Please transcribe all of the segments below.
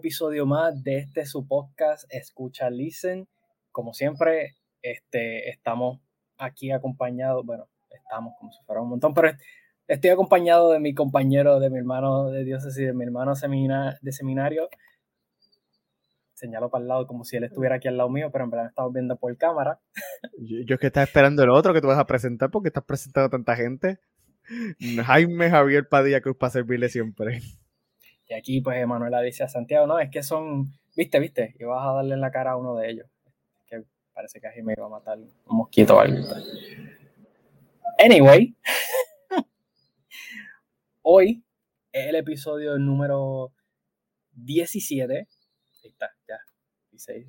episodio más de este su podcast Escucha Listen. Como siempre, este, estamos aquí acompañados, bueno, estamos como si fuera un montón, pero estoy acompañado de mi compañero, de mi hermano de dioses y de mi hermano de seminario. Señalo para el lado como si él estuviera aquí al lado mío, pero en verdad estamos viendo por cámara. Yo, es que estaba esperando el otro que tú vas a presentar porque estás presentando a tanta gente. Jaime Javier Padilla Cruz para servirle siempre. Y aquí, pues, Emanuela dice a Santiago, no, es que son, viste, viste, y vas a darle en la cara a uno de ellos. Que parece que a Jaime iba a matar un mosquito o algo. Anyway, hoy es el episodio número 17. Ahí está, ya.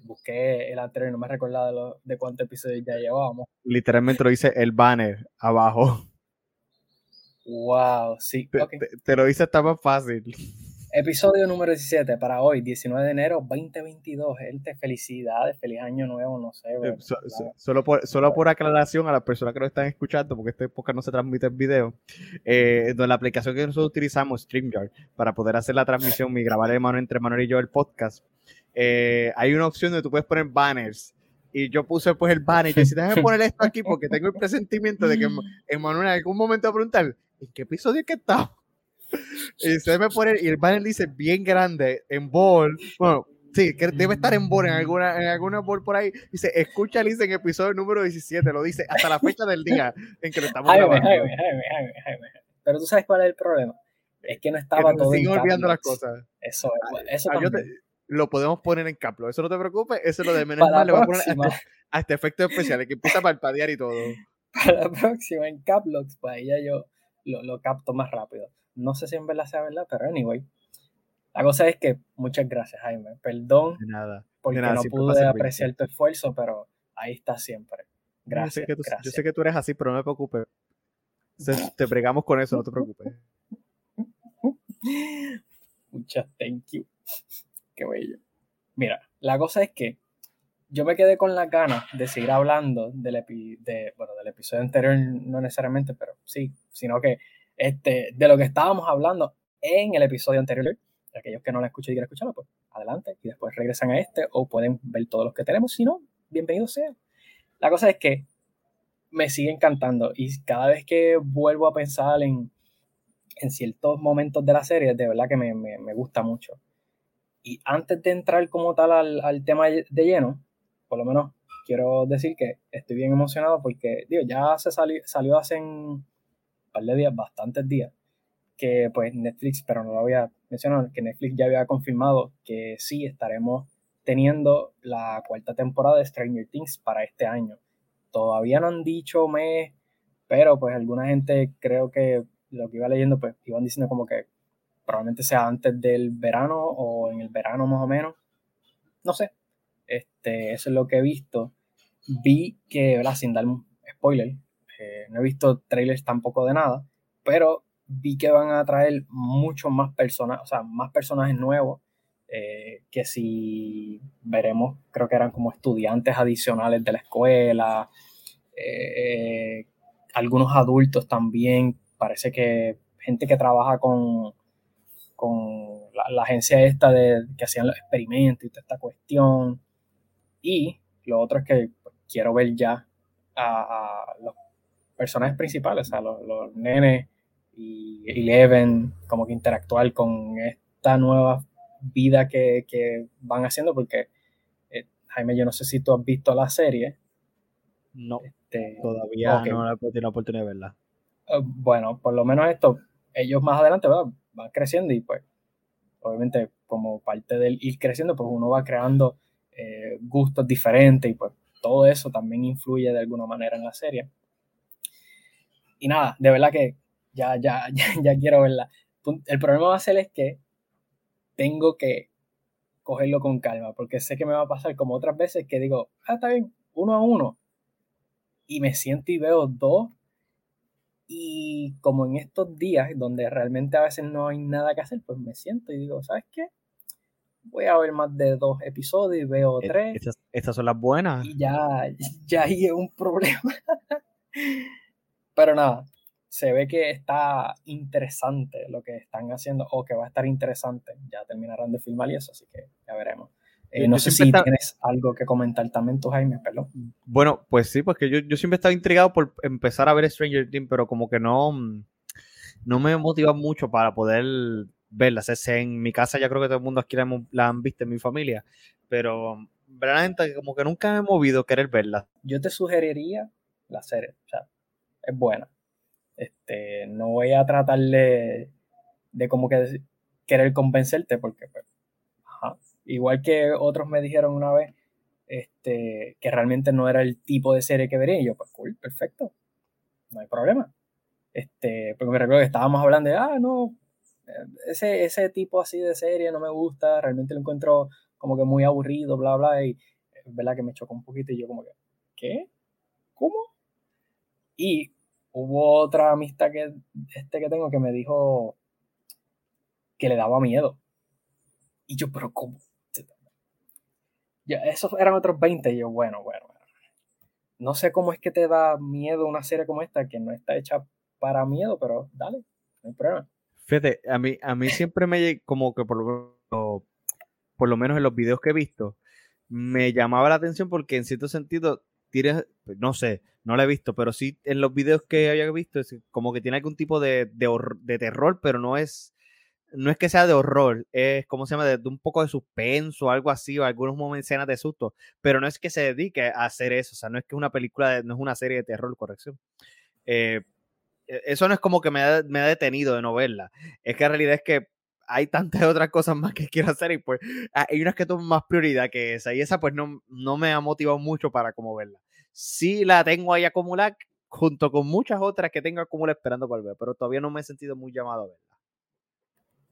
Busqué el anterior y no me recordaba de, de cuántos episodios ya llevábamos. Literalmente lo dice el banner abajo. Wow, sí. Te, te lo dice, está más fácil. Episodio número 17 para hoy, 19 de enero 2022. Gente, felicidades, feliz año nuevo, no sé. Eh, solo, por, solo por aclaración a las personas que nos están escuchando, porque este podcast no se transmite en video, eh, la aplicación que nosotros utilizamos, StreamYard, para poder hacer la transmisión y grabar mano entre Manuel y yo el podcast, eh, hay una opción donde tú puedes poner banners y yo puse pues el banner y yo decía, déjame poner esto aquí porque tengo el presentimiento de que Emanuel en algún momento va a preguntar, ¿en qué episodio es que está? Y se me pone, y el banner dice bien grande, en ball, bueno, sí, que debe estar en ball, en alguna, en alguna ball por ahí, dice, escucha dice en episodio número 17, lo dice hasta la fecha del día en que lo estamos grabando. Pero tú sabes cuál es el problema, es que no estaba todo en olvidando las cosas. Eso, eso ah, lo podemos poner en caplo, eso no te preocupes, eso es lo de menos mal, le voy a poner hasta, hasta este efectos especiales, que empieza a parpadear y todo. Para la próxima, en Caplox, pues ahí ya yo lo, lo capto más rápido. No sé si en verdad sea verdad, pero anyway. La cosa es que muchas gracias, Jaime. Perdón nada, porque no pude apreciar tu esfuerzo, pero ahí está siempre. Gracias yo sé, que tú, sé que tú eres así, pero no me preocupes. Te bregamos con eso, no te preocupes. Muchas thank you. Qué bello. Mira, la cosa es que yo me quedé con las ganas de seguir hablando del, de, bueno, del episodio anterior, no necesariamente, pero sí, sino que este, de lo que estábamos hablando en el episodio anterior. Aquellos que no la escuchan y quieren escucharlo, pues adelante y después regresan a este o pueden ver todos los que tenemos. Si no, bienvenido sea. La cosa es que me sigue encantando y cada vez que vuelvo a pensar en, en ciertos momentos de la serie, de verdad que me, me, me gusta mucho. Y antes de entrar como tal al, al, tema de lleno, por lo menos quiero decir que estoy bien emocionado porque, digo, ya se salió, salió hace par de días, bastantes días, que pues Netflix, pero no lo voy a mencionar, que Netflix ya había confirmado que sí estaremos teniendo la cuarta temporada de Stranger Things para este año. Todavía no han dicho mes, pero pues alguna gente creo que lo que iba leyendo pues iban diciendo como que probablemente sea antes del verano o en el verano más o menos. No sé. Este, eso es lo que he visto. Vi que, ¿verdad? Sin dar un no he visto trailers tampoco de nada, pero vi que van a traer muchos más personas, o sea, más personajes nuevos, eh, que si veremos, creo que eran como estudiantes adicionales de la escuela, eh, algunos adultos también, parece que gente que trabaja con, con la, agencia esta de que hacían los experimentos y toda esta cuestión. Y lo otro es que quiero ver ya a, a los personajes principales, o sea, los, los nenes y Eleven, como que interactuar con esta nueva vida que, que van haciendo, porque eh, Jaime, yo no sé si tú has visto la serie. No, este, todavía no he tenido la oportunidad de verla. Uh, bueno, por lo menos esto, ellos más adelante van creciendo y pues, obviamente, como parte del ir creciendo, pues uno va creando eh, gustos diferentes y pues todo eso también influye de alguna manera en la serie. Y nada, de verdad que ya, ya, ya, quiero verla. El problema va a ser es que tengo que cogerlo con calma, porque sé que me va a pasar como otras veces que digo, ah, está bien, uno a uno. Y me siento y veo dos. Y como en estos días, donde realmente a veces no hay nada que hacer, pues me siento y digo, ¿sabes qué? Voy a ver más de dos episodios y veo e, tres. Estas, estas son las buenas. Y ya, ya hay un problema. Pero nada, se ve que está interesante lo que están haciendo o que va a estar interesante. Ya terminarán de filmar y eso, así que ya veremos. Eh, no sé si tienes algo que comentar también tú, Jaime, perdón. Bueno, pues sí, porque yo, yo siempre he estado intrigado por empezar a ver Stranger Things, pero como que no, no me motiva mucho para poder verlas. en mi casa ya creo que todo el mundo aquí la, han visto en mi familia, pero verdaderamente como que nunca me he movido a querer verla. Yo te sugeriría la serie, o sea, es buena. Este, no voy a tratar de, como que querer convencerte porque, pues, igual que otros me dijeron una vez, este, que realmente no era el tipo de serie que vería. Y yo, pues, cool, perfecto, no hay problema. Este, porque me recuerdo que estábamos hablando de, ah, no, ese, ese tipo así de serie no me gusta, realmente lo encuentro como que muy aburrido, bla, bla, y es verdad que me chocó un poquito y yo como que, ¿qué? ¿Cómo? Y hubo otra amistad que, este que tengo que me dijo que le daba miedo. Y yo, pero ¿cómo? Ya, esos eran otros 20 y yo, bueno, bueno, No sé cómo es que te da miedo una serie como esta que no está hecha para miedo, pero dale, no hay problema. Fíjate, a mí, a mí siempre me, como que por lo, por lo menos en los videos que he visto, me llamaba la atención porque en cierto sentido, tienes, no sé, no lo he visto, pero sí en los videos que había visto, es como que tiene algún tipo de, de, terror, pero no es, no es que sea de horror, es como se llama, de, un poco de suspenso, algo así, o algunos momentos escenas de susto, pero no es que se dedique a hacer eso, o sea, no es que una película, no es una serie de terror, corrección. Eh, e, eso no es como que me ha, me ha detenido de no verla, es que en realidad es que hay tantas otras cosas más que quiero hacer y pues hay unas que toman más prioridad que esa y esa pues no, no me ha motivado mucho para como verla sí la tengo ahí acumulada junto con muchas otras que tengo acumuladas esperando para ver, pero todavía no me he sentido muy llamado a verla.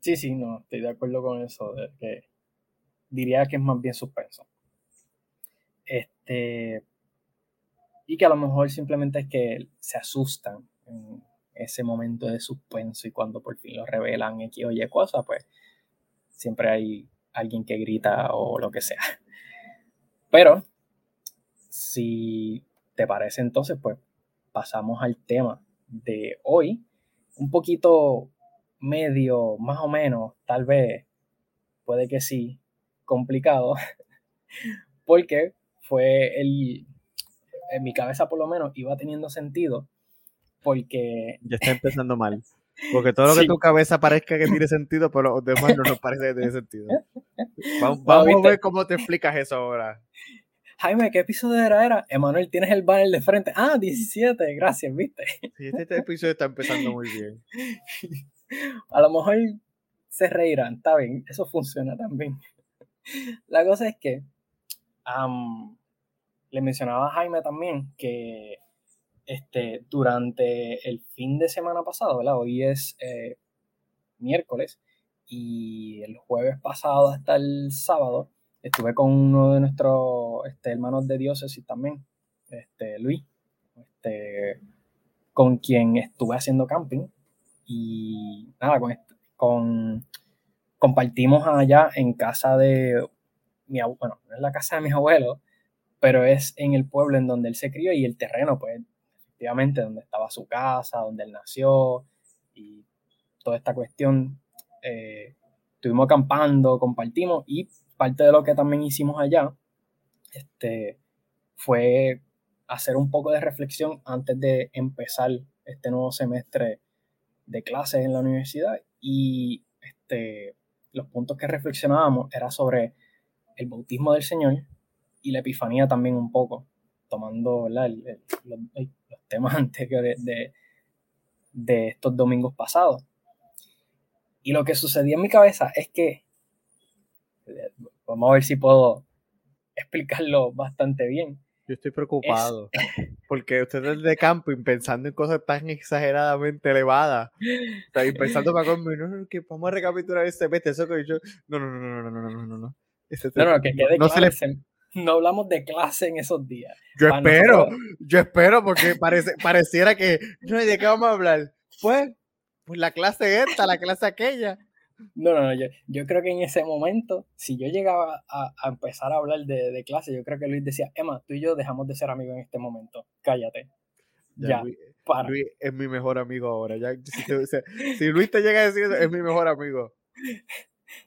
Sí, sí, no, estoy de acuerdo con eso, de que diría que es más bien suspenso. Este, y que a lo mejor simplemente es que se asustan en ese momento de suspenso y cuando por fin lo revelan X o Y cosa, pues siempre hay alguien que grita o lo que sea. Pero si te parece entonces, pues pasamos al tema de hoy. Un poquito medio, más o menos, tal vez, puede que sí, complicado, porque fue el, en mi cabeza por lo menos iba teniendo sentido, porque... Ya está empezando mal. Porque todo lo que tu cabeza parezca que tiene sentido, pero los demás no nos parece que tiene sentido. Vamos, vamos a ver cómo te explicas eso ahora. Jaime, ¿qué episodio era? era? Emanuel, tienes el banner de frente. Ah, 17, gracias, viste. Sí, este, este, episodio está empezando muy bien. A lo mejor se reirán, está bien, eso funciona también. La cosa es que le mencionaba a Jaime también que este, durante el fin de semana pasado, ¿verdad? Hoy es eh, miércoles y el jueves pasado hasta el sábado estuve con uno de nuestros este, hermanos de diócesis también, este, Luis, este, con quien estuve haciendo camping y nada, con, con compartimos allá en casa de mi abuelo, bueno, no la casa de mis abuelos, pero es en el pueblo en donde él se crió y el terreno, pues, efectivamente, donde estaba su casa, donde él nació y toda esta cuestión. Eh, estuvimos acampando, compartimos y parte de lo que también hicimos allá este, fue hacer un poco de reflexión antes de empezar este nuevo semestre de clases en la universidad y este, los puntos que reflexionábamos era sobre el bautismo del Señor y la epifanía también un poco, tomando los, temas anteriores de, de estos domingos pasados. Y lo que sucedía en mi cabeza es que Vamos a ver si puedo explicarlo bastante bien. Yo estoy preocupado. Porque ustedes de camping pensando en cosas tan exageradamente elevadas. O pensando para conmigo, no, no, que vamos a recapitular este vete, eso que yo. No, no, no, no, no, no, no, no, no. no, no, que quede no, claro, no hablamos de clase en esos días. Yo espero, yo espero, porque parece, pareciera que. No, ¿de qué vamos a hablar? Pues, pues la clase esta, la clase aquella. No, no, no, yo, yo, creo que en ese momento, si yo llegaba a, empezar a hablar de, clase, yo creo que Luis decía, Emma, tú y yo dejamos de ser amigos en este momento, cállate. Ya, Luis, para. Luis es mi mejor amigo ahora. Ya, si, te- Luis te llega a decir eso, es mi mejor amigo.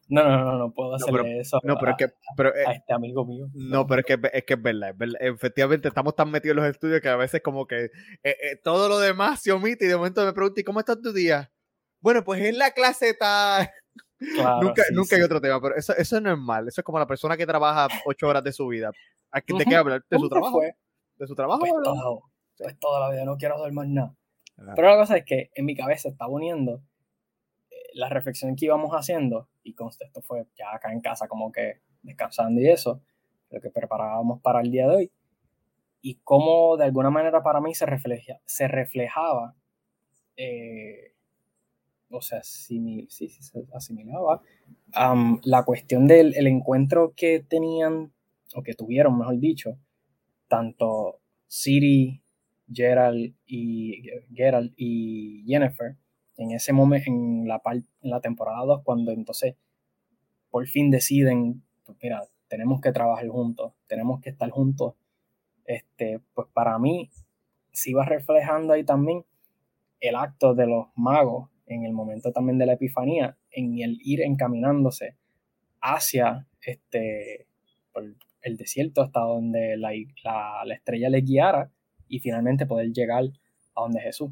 No, no, no, no puedo No, hacerle pero- eso No, pero a, es que, pero, eh, a este amigo mío. no, pero es que, es que es verdad, es verdad. Efectivamente, estamos tan metidos en los estudios que a veces como que eh, eh, todo lo demás se omite y de momento me pregunto, ¿y cómo está tu día? Bueno, pues en la clase está... Claro, nunca sí, nunca hay otro tema, pero eso, eso no es mal. Eso es como la persona que trabaja ocho horas de su vida. ¿A qué te Ujú. queda hablar? ¿De ¿Cómo su trabajo? fue? ¿De su trabajo? Pues todo, pues toda la vida, no quiero hacer más nada. Pero la cosa es que en mi cabeza estaba uniendo eh, la reflexión que íbamos haciendo, y conste, esto fue ya acá en casa, como que descansando y eso, lo que preparábamos para el día de hoy, y cómo de alguna manera para mí se, refleja, se reflejaba, eh, o sea, sí, sí, se asimilaba, la cuestión del el encuentro que tenían, o que tuvieron, mejor dicho, tanto Siri, Gerald y, Gerald y Jennifer en ese momento, en la, en la temporada 2, cuando entonces por fin deciden, pues mira, tenemos que trabajar juntos, tenemos que estar juntos, este, pues para mí se iba reflejando ahí también el acto de los magos en el momento también de la epifanía, en el ir encaminándose hacia este, el desierto hasta donde la, la, la estrella les guiara y finalmente poder llegar a donde Jesús.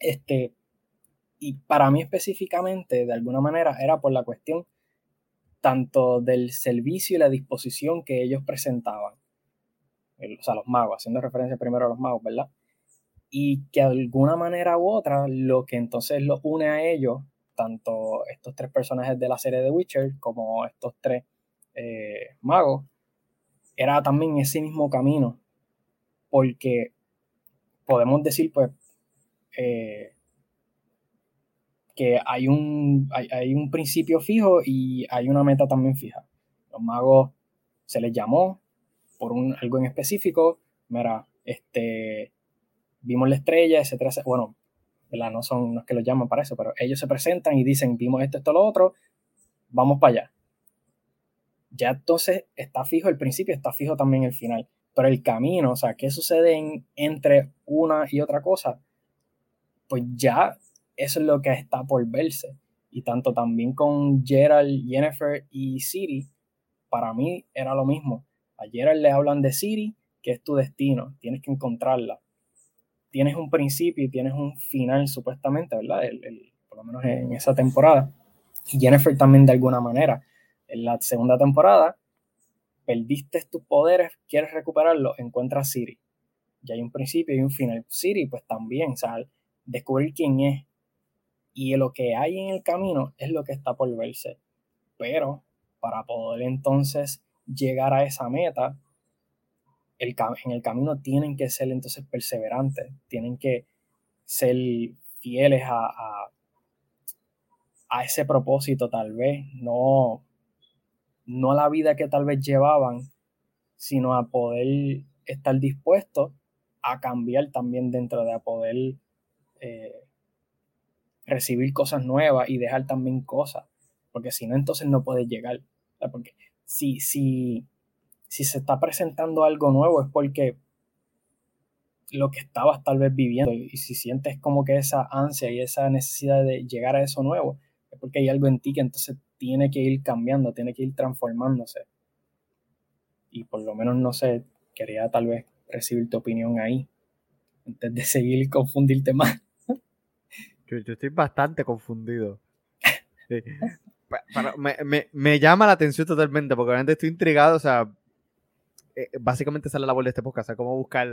Este, y para mí específicamente, de alguna manera, era por la cuestión tanto del servicio y la disposición que ellos presentaban. O sea, los magos, haciendo referencia primero a los magos, ¿verdad? Y que de alguna manera u otra, lo que entonces los une a ellos, tanto estos tres personajes de la serie de Witcher como estos tres eh, magos, era también ese mismo camino. Porque podemos decir, pues, eh, que hay un, hay, hay un principio fijo y hay una meta también fija. Los magos se les llamó por un, algo en específico. Mira, este, vimos la estrella, etcétera, etcétera. Bueno, ¿verdad? No son los que los llaman para eso, pero ellos se presentan y dicen, vimos esto, esto, lo otro, vamos para allá. Ya entonces está fijo el principio, está fijo también el final. Pero el camino, o sea, qué sucede en, entre una y otra cosa, pues ya eso es lo que está por verse. Y tanto también con Gerald, Jennifer y Siri, para mí era lo mismo. A Gerald le hablan de Siri, que es tu destino, tienes que encontrarla. Tienes un principio y tienes un final, supuestamente, ¿verdad? El, el, por lo menos en esa temporada. Y Jennifer también de alguna manera. En la segunda temporada, perdiste tus poderes, quieres recuperarlos, encuentras Siri. Ya hay un principio y un final. Siri, pues también, o sea, descubrir quién es. Y lo que hay en el camino es lo que está por verse. Pero para poder entonces llegar a esa meta, en el camino tienen que ser entonces perseverantes, tienen que ser fieles a, a, a ese propósito tal vez, no, no a la vida que tal vez llevaban, sino a poder estar dispuestos a cambiar también dentro de a poder eh, recibir cosas nuevas y dejar también cosas, porque si no, entonces no puedes llegar. Porque si, si, si se está presentando algo nuevo es porque lo que estabas tal vez viviendo y si sientes como que esa ansia y esa necesidad de llegar a eso nuevo, es porque hay algo en ti que entonces tiene que ir cambiando, tiene que ir transformándose. Y por lo menos, no sé, quería tal vez recibir tu opinión ahí, antes de seguir y confundirte más. Yo, estoy bastante confundido. Pero me, me, me, llama la atención totalmente, porque realmente estoy intrigado, o sea, eh, básicamente sale la labor de este podcast, o cómo buscar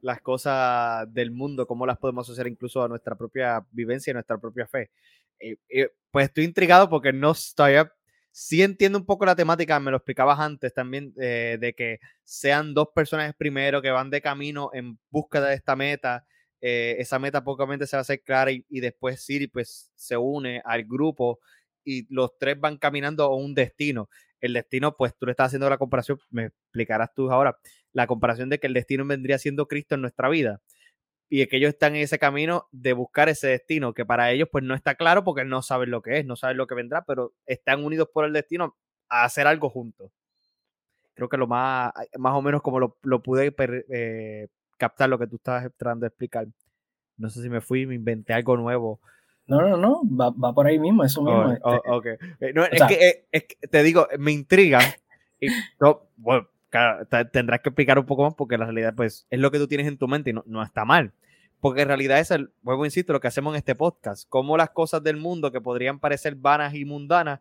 las cosas del mundo, cómo las podemos asociar incluso a nuestra propia vivencia y nuestra propia fe. Eh, eh, pues estoy intrigado porque no todavía sí entiendo un poco la temática, me lo explicabas antes también, de que sean dos personajes primero que van de camino en búsqueda de esta meta. Esa meta pocamente se va a hacer clara y, y, después Siri pues se une al grupo y los tres van caminando a un destino. El destino, pues tú le estás haciendo la comparación, me explicarás tú ahora, la comparación de que el destino vendría siendo Cristo en nuestra vida y que ellos están en ese camino de buscar ese destino, que para ellos pues no está claro porque no saben lo que es, no saben lo que vendrá, pero están unidos por el destino a hacer algo juntos. Creo que lo más, más o menos como lo, lo pude eh, captar lo que tú estabas tratando de explicar. No sé si me fui, me inventé algo nuevo. No, no, no, va, por ahí mismo, eso mismo. Oh, este. eh, eh, es, que, te digo, me intriga. Y, bueno, tendrás que explicar un poco más porque la realidad, pues, es lo que tú tienes en tu mente y no, no está mal. Porque en realidad es el, vuelvo insisto, lo que hacemos en este podcast. Cómo las cosas del mundo que podrían parecer vanas y mundanas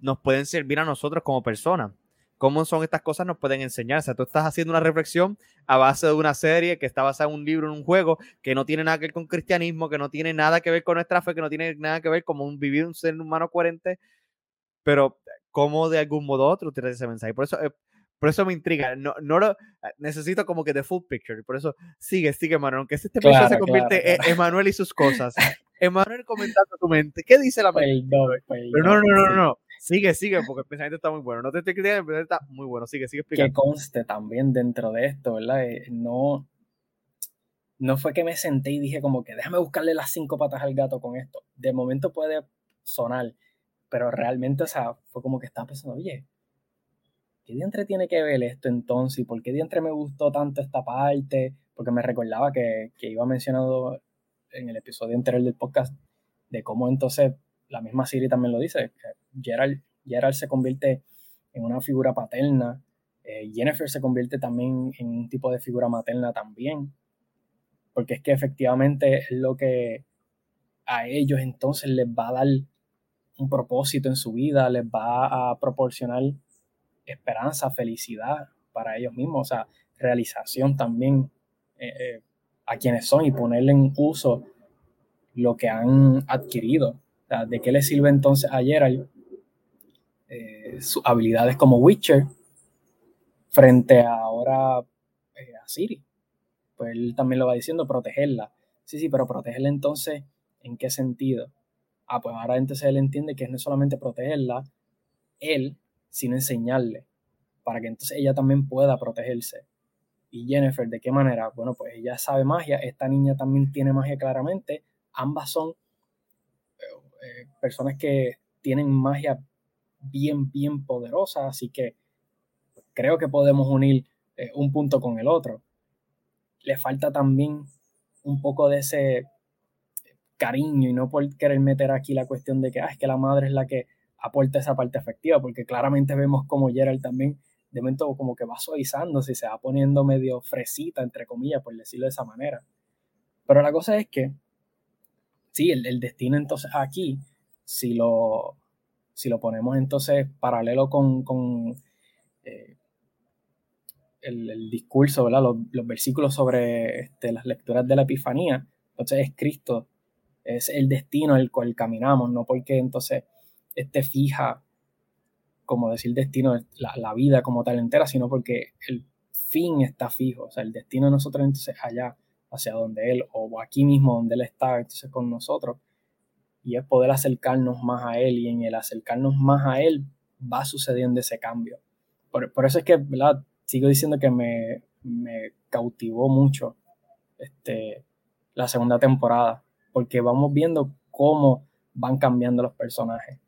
nos pueden servir a nosotros como personas. Cómo son estas cosas nos pueden enseñar. O sea, tú estás haciendo una reflexión a base de una serie que está basada en un libro, en un juego, que no tiene nada que ver con cristianismo, que no tiene nada que ver con nuestra fe, que no tiene nada que ver con un, vivir un ser humano coherente, pero cómo de algún modo u otro tienes ese mensaje. Por eso, eh, por eso me intriga. No, no lo, necesito como que the full picture. Por eso sigue, sigue, Manuel. Aunque este claro, se convierte en Emanuel y sus cosas. Emanuel comentando tu mente. ¿Qué dice la mente? Pero no, no, no, no, Sigue, sigue, porque el pensamiento está muy bueno. No te estoy criticando, el pensamiento está muy bueno. Sigue, sigue explicando. Que conste también dentro de esto, ¿verdad? Eh, no, no fue que me senté y dije como que déjame buscarle las cinco patas al gato con esto. De momento puede sonar, pero realmente, o sea, fue como que estaba pensando, oye, ¿qué diantre tiene que ver esto entonces? ¿Y por qué diantre me gustó tanto esta parte? Porque me recordaba que, que iba mencionado en el episodio anterior del podcast de cómo entonces la misma Siri también lo dice, Gerald, Gerald se convierte en una figura paterna, eh, Jennifer se convierte también en un tipo de figura materna también, porque es que efectivamente es lo que a ellos entonces les va a dar un propósito en su vida, les va a proporcionar esperanza, felicidad para ellos mismos, o sea, realización también eh, eh, a quienes son y ponerle en uso lo que han adquirido. ¿De qué le sirve entonces a Gerald eh, sus habilidades como Witcher frente a ahora a Siri? Pues él también lo va diciendo, protegerla. Sí, sí, pero protegerla entonces, ¿en qué sentido? Ah, pues ahora entonces él entiende que no es solamente protegerla, él, sino enseñarle para que entonces ella también pueda protegerse. Y Jennifer, ¿de qué manera? Bueno, pues ella sabe magia, esta niña también tiene magia claramente, ambas son personas que tienen magia bien, bien poderosa, así que creo que podemos unir eh, un punto con el otro. Le falta también un poco de ese cariño y no por querer meter aquí la cuestión de que, ah, es que la madre es la que aporta esa parte afectiva, porque claramente vemos como Gerald también de momento como que va suavizándose y se va poniendo medio fresita, entre comillas, por decirlo de esa manera. Pero la cosa es que, sí, el, destino entonces aquí, si lo, si lo ponemos entonces paralelo con, con eh, el, discurso, ¿verdad? Los, los versículos sobre este, las lecturas de la Epifanía, entonces es Cristo, es el destino el cual caminamos, no porque entonces esté fija como decir destino, la, la, vida como tal entera, sino porque el fin está fijo, o sea, el destino de nosotros entonces allá, hacia donde Él, o aquí mismo donde Él está, entonces con nosotros, y es poder acercarnos más a Él, y en el acercarnos más a Él va sucediendo ese cambio. Por, por eso es que, ¿verdad? Sigo diciendo que me, me cautivó mucho este, la segunda temporada, porque vamos viendo cómo van cambiando los personajes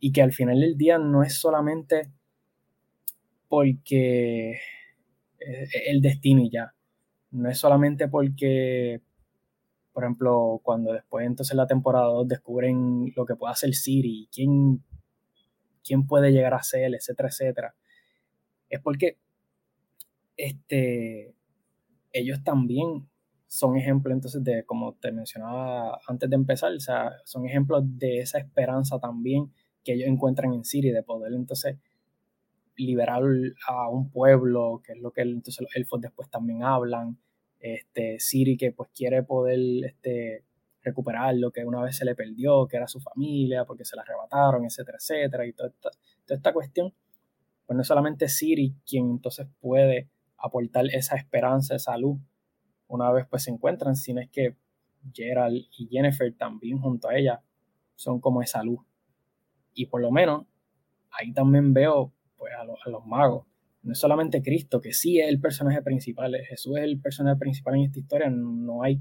y que al final del día no es solamente porque eh, el destino y ya, no es solamente porque, por ejemplo, cuando después entonces la temporada 2 descubren lo que puede hacer Siri, quién, quién puede llegar a ser, etcétera, etcétera, es porque este, ellos también son ejemplos entonces de, como te mencionaba antes de empezar, o sea, son ejemplos de esa esperanza también que ellos encuentran en Siri, de poder entonces liberar a un pueblo, que es lo que entonces los elfos después también hablan. Este, Siri que pues quiere poder este, recuperar lo que una vez se le perdió, que era su familia, porque se la arrebataron, etcétera, etcétera, y toda esta, cuestión. Pues no es solamente Siri quien entonces puede aportar esa esperanza, esa luz, una vez pues se encuentran, sino es que Gerald y Jennifer también junto a ella son como esa luz y por lo menos ahí también veo pues, a, los magos. No es solamente Cristo, que sí es el personaje principal, Jesús es el personaje principal en esta historia, no hay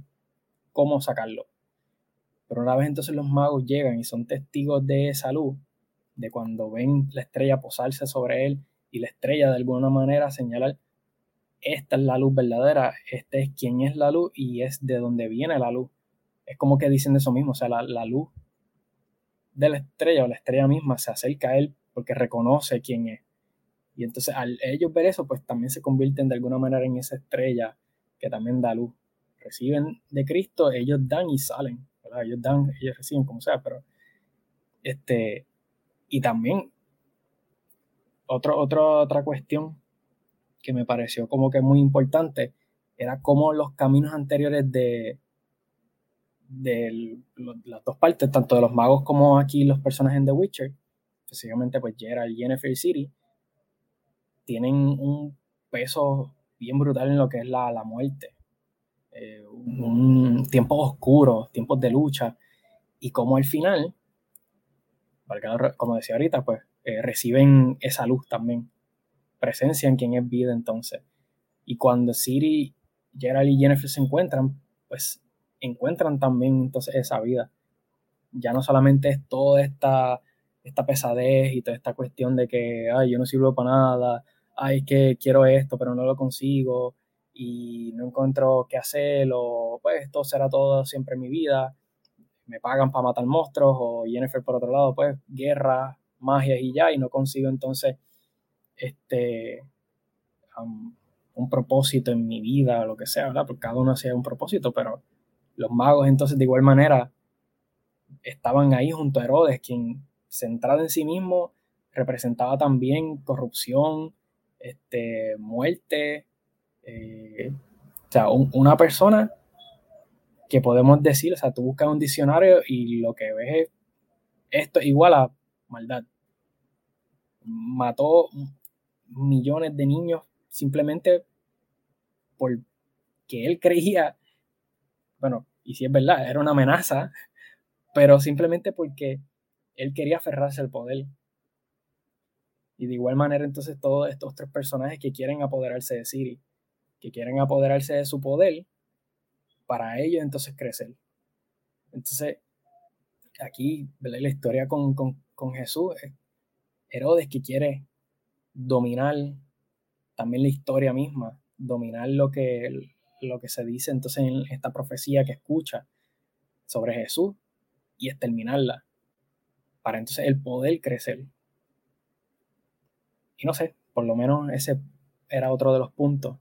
cómo sacarlo. Pero una vez entonces los magos llegan y son testigos de esa luz, de cuando ven la estrella posarse sobre él y la estrella de alguna manera señalar esta es la luz verdadera, este es quien es la luz y es de donde viene la luz. Es como que dicen eso mismo, o sea, la, la luz de la estrella o la estrella misma se acerca a él porque reconoce quién es. Y entonces al ellos ver eso, pues también se convierten de alguna manera en esa estrella que también da luz. Reciben de Cristo, ellos dan y salen, Ellos dan, ellos reciben como sea, pero este, y también otro, otra cuestión que me pareció como que muy importante era cómo los caminos anteriores de, de las dos partes, tanto de los magos como aquí los personajes en The Witcher, específicamente pues Geralt y Jennifer City, tienen un peso bien brutal en lo que es la, la muerte. Eh, un, tiempos oscuros, tiempos de lucha, y como al final, como decía ahorita, pues eh, reciben esa luz también, presencia en quien es vida entonces. Y cuando Siri, Gerald y Jennifer se encuentran, pues encuentran también entonces esa vida. Ya no solamente es toda esta, esta pesadez y toda esta cuestión de que, ay, yo no sirvo para nada, ay, que quiero esto, pero no lo consigo y no encuentro qué hacer, o pues esto será todo siempre en mi vida, me pagan para matar monstruos, o Jennifer por otro lado, pues guerra, magia y ya, y no consigo entonces este, un propósito en mi vida, lo que sea, ¿verdad? Porque cada uno hacía un propósito, pero los magos entonces de igual manera estaban ahí junto a Herodes, quien centrado en sí mismo representaba también corrupción, este, muerte, eh, o sea, una persona que podemos decir, o sea, tú buscas un diccionario y lo que ves es esto igual a maldad. Mató millones de niños simplemente porque él creía, bueno, y si es verdad, era una amenaza, pero simplemente porque él quería aferrarse al poder. Y de igual manera, entonces, todos estos tres personajes que quieren apoderarse de Siri, que quieren apoderarse de su poder, para ellos entonces crecer. Entonces, aquí, la historia con, con Jesús, Herodes que quiere dominar también la historia misma, dominar lo que, lo que se dice entonces en esta profecía que escucha sobre Jesús y exterminarla, para entonces el poder crecer. Y no sé, por lo menos ese era otro de los puntos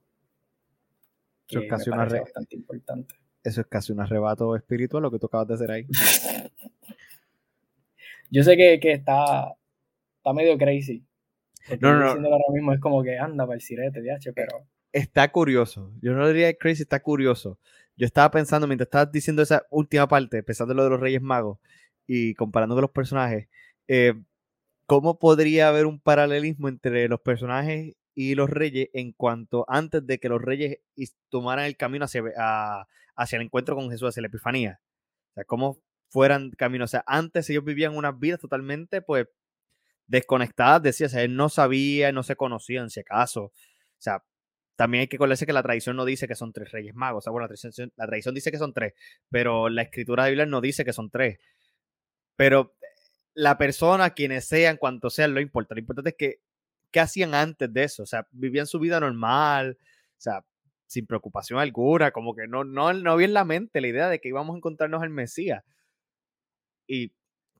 que eso es casi bastante importante. Eso es casi un arrebato espiritual lo que tú acabas de hacer ahí. Yo sé que, está, está medio crazy. No, no, no. ahora mismo es como que anda para el sirete, DH, pero. Está curioso. Yo no diría crazy, está curioso. Yo estaba pensando, mientras estabas diciendo esa última parte, pensando en lo de los Reyes Magos y comparando con los personajes, eh, ¿cómo podría haber un paralelismo entre los personajes y los reyes en cuanto antes de que los reyes tomaran el camino hacia, hacia el encuentro con Jesús, hacia la Epifanía? O sea, cómo fueran caminos. O sea, antes ellos vivían unas vidas totalmente, pues, desconectadas, decía, él no sabía, no se conocían, si acaso. O sea, también hay que acordarse que la tradición no dice que son tres reyes magos. O sea, bueno, la tradición, la tradición dice que son tres, pero la escritura de Biblia no dice que son tres. Pero la persona, quienes sean, cuanto sean, lo importa. Lo importante es que, ¿qué hacían antes de eso? O sea, vivían su vida normal, o sea, sin preocupación alguna, como que no, no, no había en la mente la idea de que íbamos a encontrarnos al Mesías. Y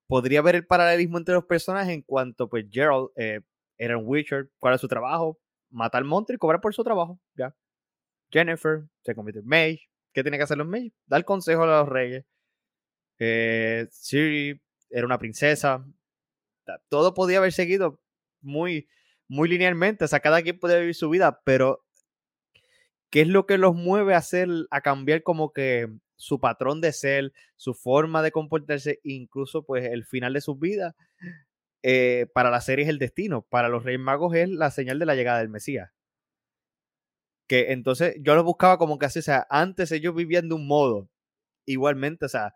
podría ver el paralelismo entre los personajes en cuanto, pues, Gerald eh, era un Witcher, ¿cuál es su trabajo? Matar al monstruo y cobrar por su trabajo, ya. Jennifer se convierte en Mage. ¿Qué tiene que hacer los Mage? Dar consejo a los reyes. Eh, Siri era una princesa. Todo podía haber seguido muy, muy linealmente. O sea, cada quien puede vivir su vida, pero ¿qué es lo que los mueve a hacer, a cambiar como que su patrón de ser, su forma de comportarse, incluso pues el final de sus vidas? Eh, para la serie es el destino, para los Reyes Magos es la señal de la llegada del Mesías. Que entonces yo lo buscaba como que así, o sea, antes ellos vivían de un modo, igualmente, o sea,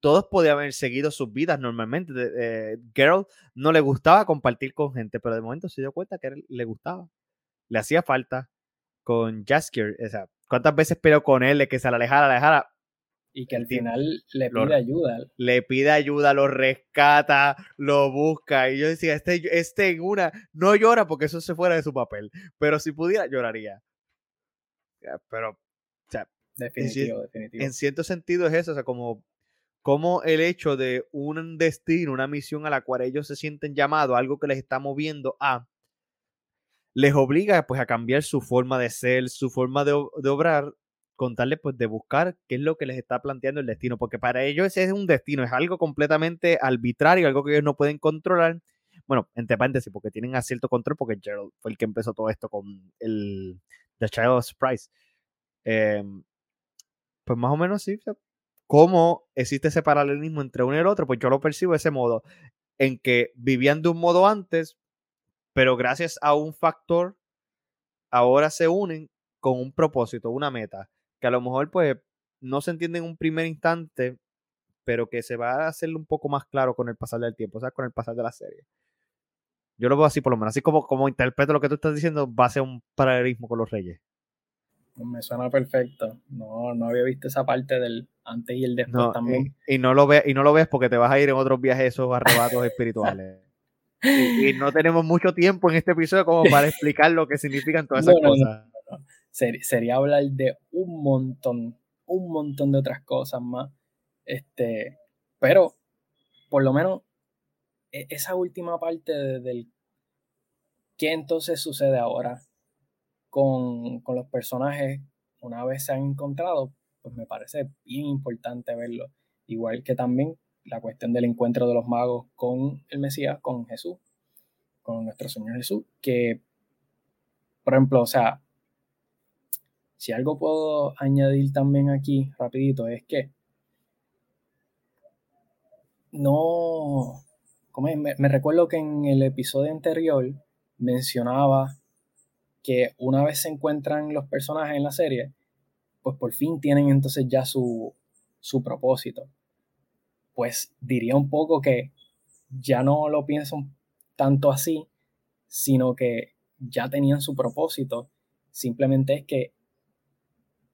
todos podían haber seguido sus vidas normalmente. Eh, Geralt no le gustaba compartir con gente, pero de momento se dio cuenta que le gustaba. Le hacía falta con Jaskier. O sea, ¿cuántas veces pero con él de que se la alejara, alejara? Y que al final le pide ayuda. Le pide ayuda, lo rescata, lo busca. Y yo decía, este, este en una no llora porque eso se fuera de su papel. Pero si pudiera, lloraría. Pero, o sea, definitivo, definitivo. En cierto sentido es eso, o sea, como, como el hecho de un destino, una misión a la cual ellos se sienten llamados, algo que les está moviendo a, les obliga pues a cambiar su forma de ser, su forma de, de obrar, contarles pues de buscar qué es lo que les está planteando el destino, porque para ellos ese es un destino, es algo completamente arbitrario, algo que ellos no pueden controlar. Bueno, entre paréntesis, porque tienen a cierto control, porque Gerald fue el que empezó todo esto con el The Child of Surprise. Em, pues más o menos sí. ¿Cómo existe ese paralelismo entre uno y el otro? Pues yo lo percibo de ese modo, en que vivían de un modo antes, pero gracias a un factor, ahora se unen con un propósito, una meta, que a lo mejor pues no se entiende en un primer instante, pero que se va a hacer un poco más claro con el pasar del tiempo, o sea, con el pasar de la serie. Yo lo veo así por lo menos, así como, como interpreto lo que tú estás diciendo, va a ser un paralelismo con los reyes. Me suena perfecto. No, no había visto esa parte del antes y el después también. Y, no lo ves, y no lo ves porque te vas a ir en otros viajes esos arrebatos espirituales. Y, no tenemos mucho tiempo en este episodio como para explicar lo que significan todas esas cosas. sería hablar de un montón, un montón de otras cosas más. Este, pero, por lo menos, e, esa última parte del qué entonces sucede ahora con, con los personajes una vez se han encontrado, pues me parece bien importante verlo. Igual que también la cuestión del encuentro de los magos con el Mesías, con Jesús, con nuestro Señor Jesús, que, por ejemplo, o sea, si algo puedo añadir también aquí rapidito es que no, como me, me recuerdo que en el episodio anterior mencionaba que una vez se encuentran los personajes en la serie, pues por fin tienen entonces ya su, su propósito pues diría un poco que ya no lo pienso tanto así, sino que ya tenían su propósito. Simplemente es que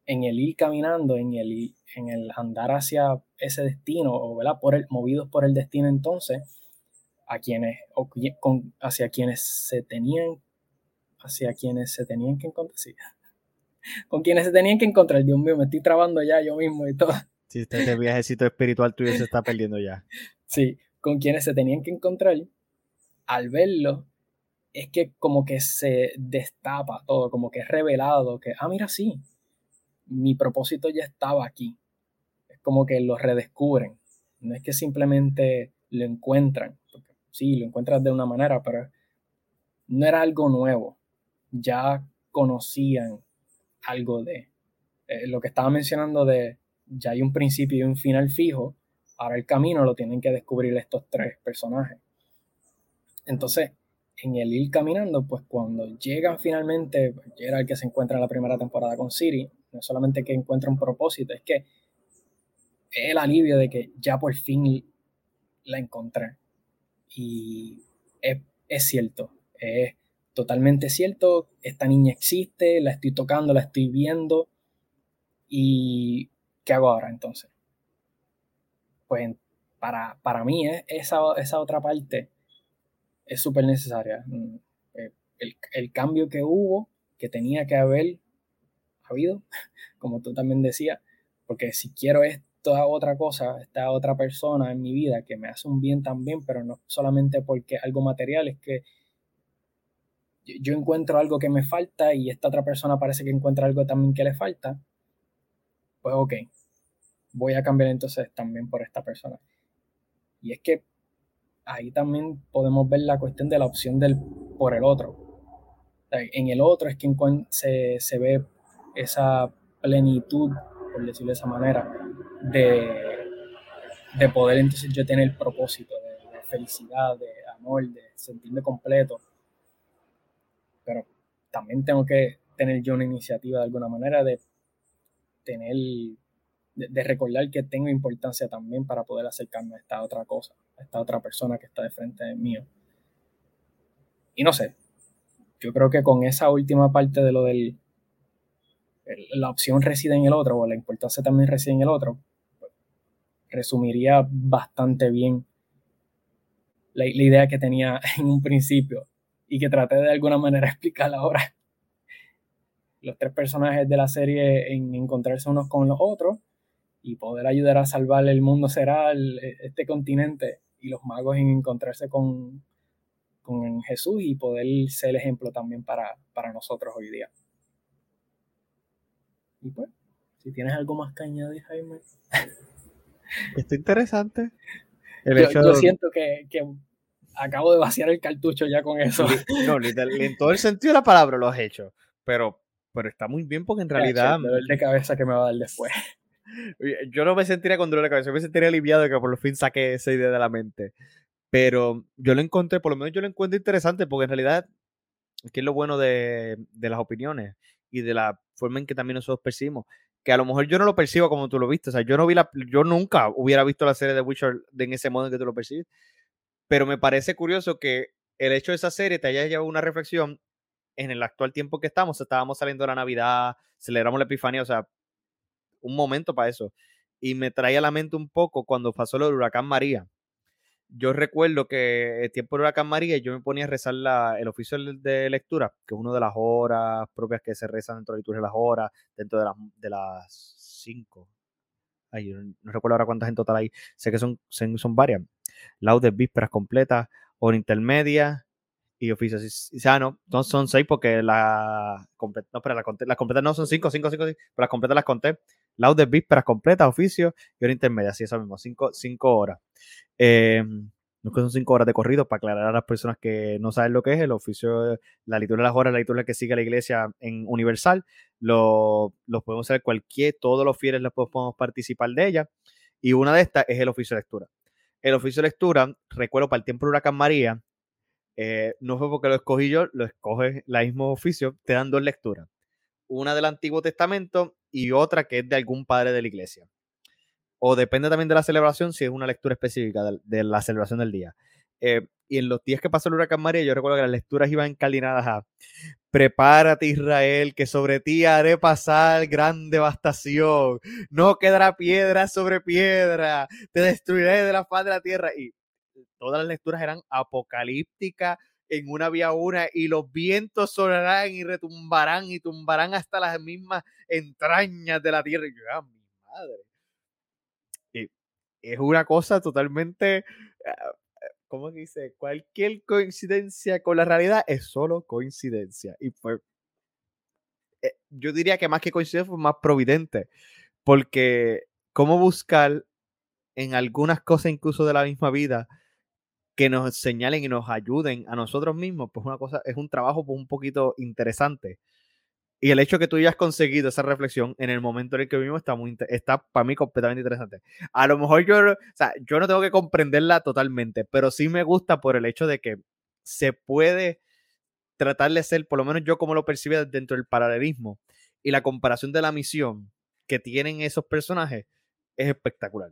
en el ir caminando, en el, en el andar hacia ese destino, o Por el, movidos por el destino entonces, a quienes, o con, hacia quienes se tenían, hacia quienes se tenían que encontrar, con quienes se tenían que encontrar, Dios mío, me estoy trabando ya yo mismo y todo. Sí, este viajecito espiritual tuyo se está perdiendo ya. Sí, con quienes se tenían que encontrar, al verlo, es que como que se destapa todo, como que es revelado, que, ah, mira, sí, mi propósito ya estaba aquí. Es como que lo redescubren. No es que simplemente lo encuentran. Porque, sí, lo encuentras de una manera, pero no era algo nuevo. Ya conocían algo de eh, lo que estaba mencionando de ya hay un principio y un final fijo, ahora el camino lo tienen que descubrir estos tres personajes. Entonces, en el ir caminando, pues cuando llegan finalmente, era el que se encuentra en la primera temporada con Siri, no solamente que encuentra un propósito, es que el alivio de que ya por fin la encontré. Y es, es cierto, es totalmente cierto, esta niña existe, la estoy tocando, la estoy viendo y ¿qué hago ahora entonces? Pues para, para mí eh, esa, esa otra parte es súper necesaria. Mm, eh, el, cambio que hubo, que tenía que haber habido, como tú también decías, porque si quiero esta otra cosa, esta otra persona en mi vida que me hace un bien también, pero no solamente porque algo material, es que yo encuentro algo que me falta y esta otra persona parece que encuentra algo también que le falta, pues ok, voy a cambiar entonces también por esta persona. Y es que ahí también podemos ver la cuestión de la opción del por el otro. En el otro es que se, se ve esa plenitud, por decirlo de esa manera, de, de poder entonces yo tener propósito, de, de, felicidad, de amor, de sentirme completo. También tengo que tener yo una iniciativa de alguna manera de tener de, recordar que tengo importancia también para poder acercarme a esta otra cosa, a esta otra persona que está de frente de mío. Y no sé, yo creo que con esa última parte de lo del, la opción reside en el otro, o la importancia también reside en el otro, resumiría bastante bien la idea que tenía en un principio y que traté de alguna manera explicar ahora. los tres personajes de la serie en encontrarse unos con los otros y poder ayudar a salvar el mundo será este continente y los magos en encontrarse con, con Jesús y poder ser el ejemplo también para, para nosotros hoy día. Y pues, si tienes algo más que añadir, Jaime. Está interesante. yo, siento que, que, acabo de vaciar el cartucho ya con eso. No, en todo el sentido de la palabra lo has hecho. Pero, pero está muy bien porque en realidad. El dolor de cabeza que me va a dar después. Yo no me sentiría con dolor de cabeza, yo me sentiría aliviado de que por fin saqué esa idea de la mente. Pero yo lo encontré, por lo menos yo lo encuentro interesante porque en realidad, ¿qué es lo bueno de, de las opiniones y de la forma en que también nosotros percibimos? Que a lo mejor yo no lo percibo como tú lo viste. O sea, yo no vi la, yo nunca hubiera visto la serie de Witcher en ese modo en que tú lo percibes. Pero me parece curioso que el hecho de esa serie te haya llevado una reflexión en el actual tiempo que estamos. Estábamos saliendo de la Navidad, celebramos la Epifanía, o sea, un momento para eso. Y me trae a la mente un poco cuando pasó lo del huracán María yo recuerdo que el tiempo del huracán María yo me ponía a rezar el oficio de lectura, que es una de las horas propias que se rezan dentro de la de las horas, dentro de las, de las cinco. Ay, no recuerdo ahora cuántas en total hay. Sé que son, son varias. Laudes, vísperas completas, hora intermedia y oficios. O sea, no, no son seis porque la no, pero las completas no son cinco, cinco, cinco, pero las completas las conté. Laudes, vísperas completas, oficios y hora intermedia, sí, eso mismo, cinco, cinco horas. Eh, no que son cinco horas de corrido para aclarar a las personas que no saben lo que es el oficio, la liturgia de las horas, la liturgia que sigue la iglesia en Universal. Lo, podemos hacer cualquier, todos los fieles los podemos participar de ella. Y una de estas es el oficio de lectura. El oficio de lectura, recuerdo para el tiempo de Huracán María, eh, no fue porque lo escogí yo, lo escoge el mismo oficio, te dan dos lecturas. Una del Antiguo Testamento y otra que es de algún padre de la iglesia o depende también de la celebración, si es una lectura específica de, la celebración del día. Eh, y en los días que pasó el huracán María, yo recuerdo que las lecturas iban encalinadas a Prepárate Israel, que sobre ti haré pasar gran devastación. No quedará piedra sobre piedra. Te destruiré de la faz de la tierra. Y todas las lecturas eran apocalípticas en una vía una y los vientos sonarán y retumbarán y tumbarán hasta las mismas entrañas de la tierra. Y yo, ah, mi madre es una cosa totalmente, ah, ¿cómo dice? Cualquier coincidencia con la realidad es solo coincidencia. Y eh, yo diría que más que coincidencia fue más providente, porque cómo buscar en algunas cosas incluso de la misma vida que nos señalen y nos ayuden a nosotros mismos, pues una cosa, es un trabajo pues, un poquito interesante. Y el hecho que tú hayas conseguido esa reflexión en el momento en el que vivimos está, muy, está para mí completamente interesante. A lo mejor yo, o sea, yo no tengo que comprenderla totalmente, pero sí me gusta por el hecho de que se puede tratar de ser, por lo menos yo como lo percibo dentro del paralelismo y la comparación de la misión que tienen esos personajes es espectacular.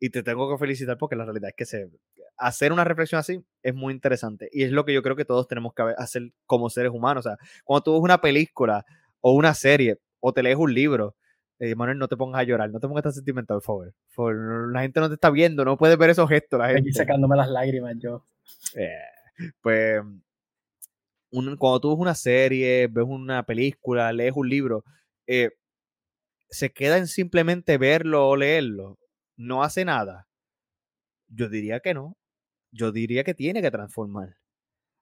Y te tengo que felicitar porque la realidad es que se, hacer una reflexión así es muy interesante. Y es lo que yo creo que todos tenemos que hacer como seres humanos. O sea, cuando tú ves una película o una serie o te lees un libro, eh, Manuel, no te pongas a llorar, no te pongas tan sentimental, por favor. la gente no te está viendo, no puedes ver esos gestos. La gente. sacándome las lágrimas yo. Eh, pues, cuando tú ves una serie, ves una película, lees un libro, eh, se queda en simplemente verlo o leerlo. No hace nada. Yo diría que no yo diría que tiene que transformar.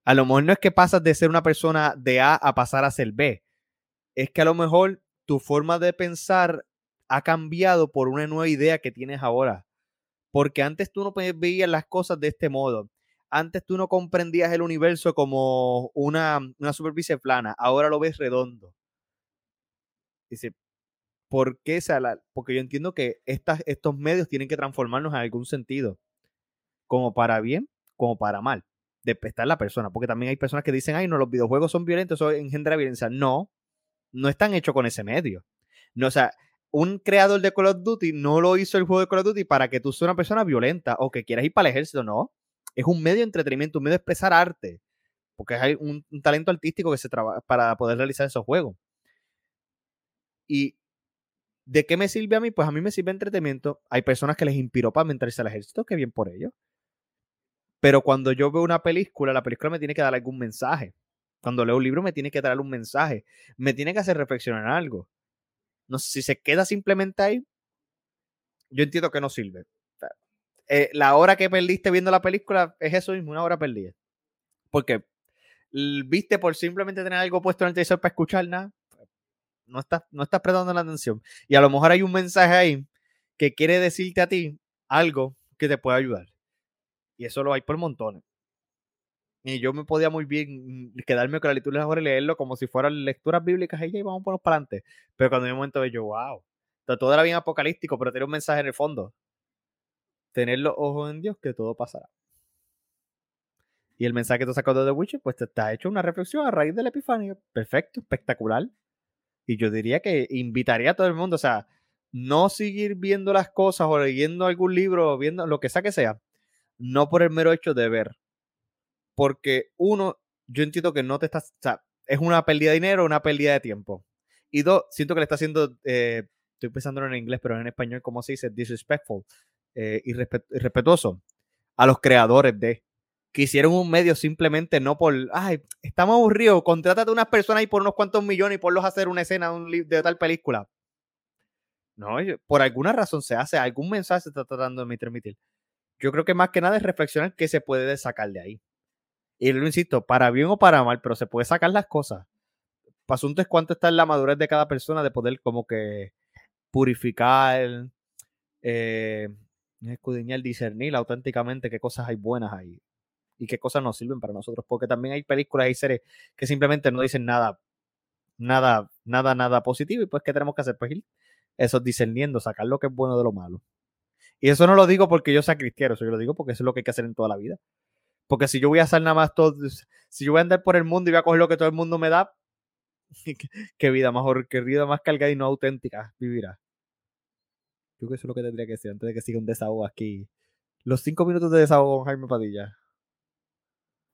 A lo mejor no es que pasas de ser una persona de A a pasar a ser B. Es que a lo mejor tu forma de pensar ha cambiado por una nueva idea que tienes ahora. Porque antes tú no veías las cosas de este modo. Antes tú no comprendías el universo como una, una superficie plana. Ahora lo ves redondo. Dice, ¿por qué? Porque yo entiendo que estos medios tienen que transformarnos en algún sentido como para bien, como para mal, de estar la persona. Porque también hay personas que dicen, ay, no, los videojuegos son violentos, eso engendra violencia. No, no están hechos con ese medio. No, o sea, un creador de Call of Duty no lo hizo el juego de Call of Duty para que tú seas una persona violenta o que quieras ir para el ejército, no. Es un medio de entretenimiento, un medio de expresar arte. Porque hay un, un talento artístico que se trabaja para poder realizar esos juegos. Y ¿de qué me sirve a mí? Pues a mí me sirve entretenimiento. Hay personas que les inspiró para meterse al ejército, qué bien por ellos. Pero cuando yo veo una película, la película me tiene que dar algún mensaje. Cuando leo un libro me tiene que traer un mensaje, me tiene que hacer reflexionar algo. No si se queda simplemente ahí, yo entiendo que no sirve. Eh, la hora que perdiste viendo la película es eso mismo, una hora perdida. Porque viste por simplemente tener algo puesto en el televisor para escuchar nada, no estás, no estás prestando la atención. Y a lo mejor hay un mensaje ahí que quiere decirte a ti algo que te puede ayudar. Y eso lo hay por montones. Y yo me podía muy bien quedarme con la lectura ahora y leerlo como si fueran lecturas bíblicas y ya vamos ponernos para adelante. Pero cuando en un momento yo, wow, todo era bien apocalíptico, pero tiene un mensaje en el fondo. Tener los ojos en Dios, que todo pasará. Y el mensaje que tú sacas de The Witcher, pues te está hecho una reflexión a raíz de la Epifanía. Perfecto, espectacular. Y yo diría que invitaría a todo el mundo, o sea, no seguir viendo las cosas o leyendo algún libro viendo lo que sea que sea, no por el mero hecho de ver. Porque uno, yo entiendo que no te estás, o sea, es una pérdida de dinero, una pérdida de tiempo. Y dos, siento que le está haciendo eh, estoy pensándolo en inglés, pero en español, ¿cómo se dice? Disrespectful, eh, irrespetuoso a los creadores de que hicieron un medio simplemente no por, ay, estamos aburridos, contrátate a unas personas y por unos cuantos millones y ponlos hacer una escena de, de tal película. No, por alguna razón se hace, algún mensaje se está tratando de transmitir. Yo creo que más que nada es reflexionar qué se puede sacar de ahí. Y lo insisto, para bien o para mal, pero se puede sacar las cosas. El asunto es cuánto está en la madurez de cada persona de poder como que purificar, eh, escudriñar, discernir auténticamente qué cosas hay buenas ahí y qué cosas nos sirven para nosotros. Porque también hay películas y series que simplemente no dicen nada, nada, nada, nada positivo. Y pues, ¿qué tenemos que hacer? Pues ir eso discerniendo, sacar lo que es bueno de lo malo. Y eso no lo digo porque yo sea cristiano, eso yo lo digo porque eso es lo que hay que hacer en toda la vida. Porque si yo voy a hacer nada más todo, si yo voy a andar por el mundo y voy a coger lo que todo el mundo me da, qué vida más qué vida más cargada y no auténtica vivirá. Yo creo que eso es lo que tendría que ser antes de que siga un desahogo aquí. Los cinco minutos de desahogo con Jaime Padilla.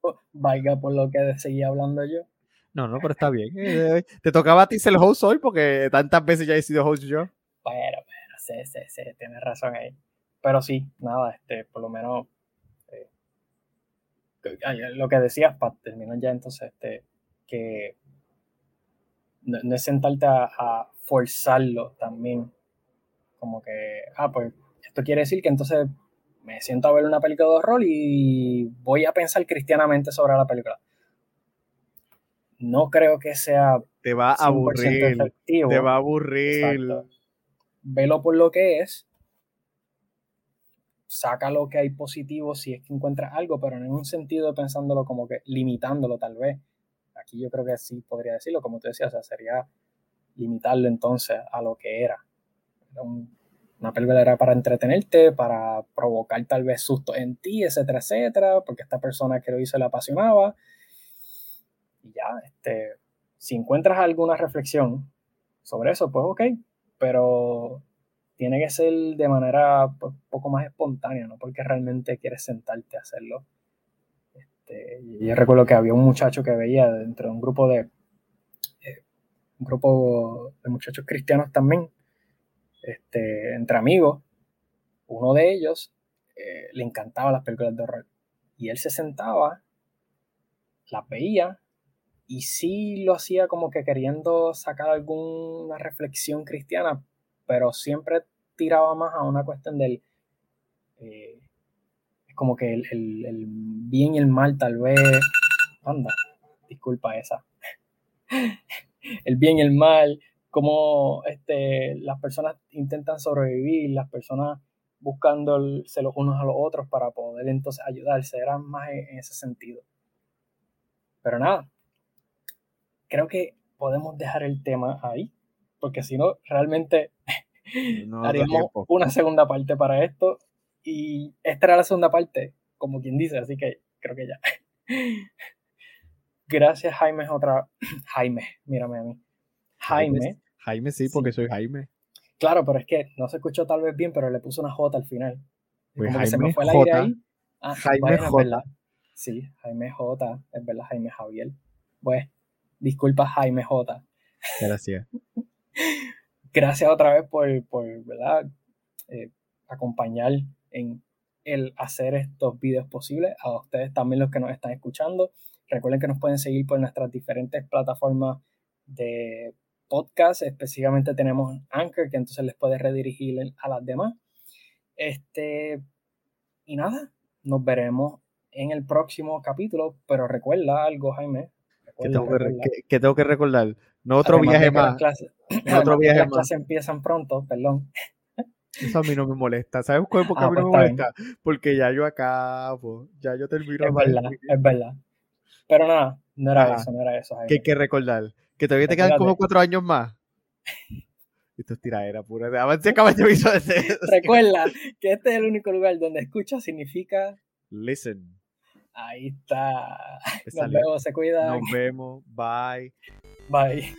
Oh, vaya por lo que seguía hablando yo. No, no, pero está bien. Eh, te tocaba a ti ser el host hoy porque tantas veces ya he sido host yo. Bueno, bueno, sí, sí, sí, tienes razón ahí. Pero sí, nada, este, por lo menos eh, lo que decías, para terminar ya entonces, este, que no, es sentarte a forzarlo también como que, ah, pues esto quiere decir que entonces me siento a ver una película de horror y voy a pensar cristianamente sobre la película. No creo que sea. Te va a aburrir. Te va a aburrir. Velo por lo que es. Saca lo que hay positivo si es que encuentras algo, pero en un sentido pensándolo como que limitándolo tal vez. Aquí yo creo que sí podría decirlo, como tú decías, o sea, sería limitarlo entonces a lo que era una película era para entretenerte, para provocar tal vez susto en ti, etcétera, etcétera, porque esta persona que lo hizo le apasionaba. Y ya, este, si encuentras alguna reflexión sobre eso, pues ok, pero tiene que ser de manera un poco más espontánea, ¿no? Porque realmente quieres sentarte a hacerlo. Este, yo recuerdo que había un muchacho que veía dentro de un grupo de eh, un grupo de muchachos cristianos también este, entre amigos, uno de ellos eh, le encantaba las películas de horror. Y él se sentaba, las veía, y sí lo hacía como que queriendo sacar alguna reflexión cristiana, pero siempre tiraba más a una cuestión del... Eh, como que el, el bien y el mal tal vez... Anda, disculpa esa. el bien y el mal, cómo este, las personas intentan sobrevivir, las personas buscándose los unos a los otros para poder entonces ayudarse, eran más en, ese sentido. Pero nada, creo que podemos dejar el tema ahí, porque si no, realmente haríamos una segunda parte para esto y esta era la segunda parte, como quien dice, así que creo que ya. Gracias Jaime otra Jaime, mírame a mí. Jaime. Jaime sí, porque soy Jaime. Claro, pero es que no se escuchó tal vez bien, pero le puso una J al final. Pues Jaime se me fue el aire ahí. Ah, Jaime J. Sí, Jaime J. Es verdad, Jaime Javier. Pues, disculpa, Jaime J. Gracias. Gracias otra vez por, por ¿verdad? Eh, acompañar en el hacer estos videos posibles, a ustedes también los que nos están escuchando. Recuerden que nos pueden seguir por nuestras diferentes plataformas de podcast, específicamente tenemos Anchor, que entonces les puede redirigir a las demás. Este, y nada, nos veremos en el próximo capítulo, pero recuerda algo, Jaime. que, tengo que, tengo que, recordar? No otro viaje más. no otro viaje las clases empiezan pronto, perdón. Eso a mí no me molesta. ¿Sabes por qué a mí no me molesta? Porque ya yo acabo, ya yo termino. Es verdad, es verdad. Pero nada, no era eso, no era eso. Que hay que recordar. Que todavía te quedan como cuatro años más. Esto es tiradera pura. Avance acaba este episodio. Recuerda que este es el único lugar donde escucha significa. Listen. Ahí está. Nos vemos, se cuida. Nos vemos. Bye. Bye.